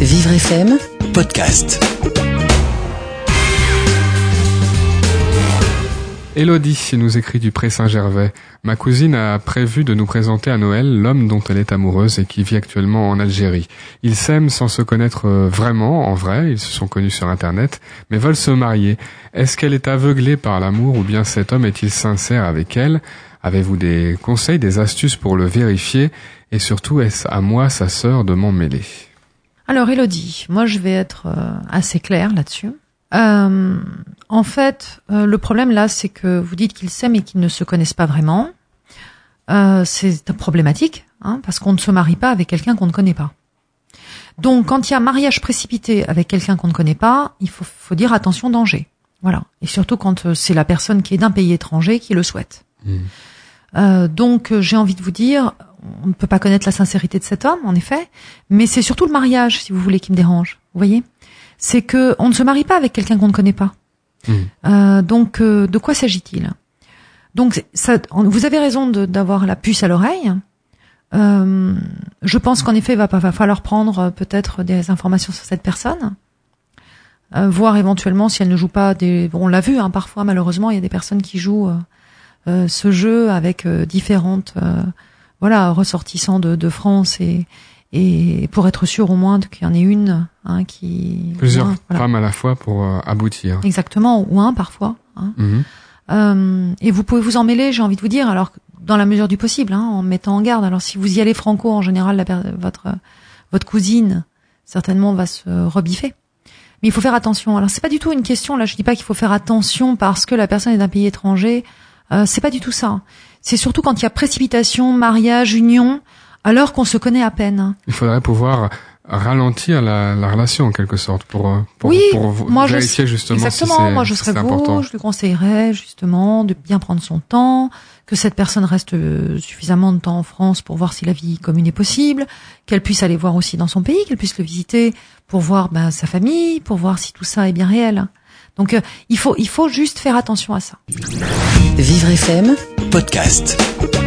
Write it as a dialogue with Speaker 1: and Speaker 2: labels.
Speaker 1: Vivre FM
Speaker 2: podcast.
Speaker 3: Elodie nous écrit du Pré Saint-Gervais. Ma cousine a prévu de nous présenter à Noël l'homme dont elle est amoureuse et qui vit actuellement en Algérie. Ils s'aiment sans se connaître euh, vraiment, en vrai, ils se sont connus sur Internet, mais veulent se marier. Est-ce qu'elle est aveuglée par l'amour ou bien cet homme est-il sincère avec elle? Avez-vous des conseils, des astuces pour le vérifier? Et surtout, est-ce à moi, sa sœur, de m'en mêler?
Speaker 4: Alors Elodie, moi je vais être euh, assez claire là-dessus. Euh, en fait, euh, le problème là, c'est que vous dites qu'ils s'aiment et qu'ils ne se connaissent pas vraiment. Euh, c'est problématique, hein, parce qu'on ne se marie pas avec quelqu'un qu'on ne connaît pas. Donc, quand il y a mariage précipité avec quelqu'un qu'on ne connaît pas, il faut, faut dire attention danger. Voilà. Et surtout quand euh, c'est la personne qui est d'un pays étranger qui le souhaite. Euh, donc, j'ai envie de vous dire, on ne peut pas connaître la sincérité de cet homme, en effet, mais c'est surtout le mariage, si vous voulez, qui me dérange. Vous voyez C'est que on ne se marie pas avec quelqu'un qu'on ne connaît pas. Euh, donc, euh, de quoi s'agit-il? Donc, ça, vous avez raison d'avoir la puce à l'oreille. Euh, je pense qu'en effet, il va, falloir prendre euh, peut-être des informations sur cette personne, euh, voir éventuellement si elle ne joue pas des. bon, on l'a vu, hein, parfois malheureusement, il y a des personnes qui jouent euh, euh, ce jeu avec euh, différentes, euh, voilà, ressortissants de, de France et et pour être sûr au moins qu'il y en ait une hein, qui
Speaker 3: Plusieurs
Speaker 4: hein, voilà.
Speaker 3: femmes à la fois pour euh, aboutir.
Speaker 4: exactement ou un parfois. Hein.
Speaker 3: Mhm.
Speaker 4: Euh, et vous pouvez vous en mêler, j'ai envie de vous dire, alors dans la mesure du possible, hein, en mettant en garde. Alors si vous y allez franco, en général, la votre votre cousine certainement va se rebiffer. Mais il faut faire attention. Alors c'est pas du tout une question. Là, je dis pas qu'il faut faire attention parce que la personne est d'un pays étranger. Euh, c'est pas du tout ça. C'est surtout quand il y a précipitation, mariage, union, alors qu'on se connaît à peine.
Speaker 3: Il faudrait pouvoir ralentir la, la relation en quelque sorte pour, pour,
Speaker 4: oui,
Speaker 3: pour
Speaker 4: moi
Speaker 3: vérifier
Speaker 4: je,
Speaker 3: justement
Speaker 4: exactement.
Speaker 3: si c'est
Speaker 4: moi, je
Speaker 3: si
Speaker 4: serais
Speaker 3: important.
Speaker 4: je lui conseillerais justement de bien prendre son temps, que cette personne reste euh, suffisamment de temps en France pour voir si la vie commune est possible, qu'elle puisse aller voir aussi dans son pays, qu'elle puisse le visiter pour voir ben, sa famille, pour voir si tout ça est bien réel. Donc euh, il faut il faut juste faire attention à ça.
Speaker 1: Vivre FM
Speaker 2: Podcast.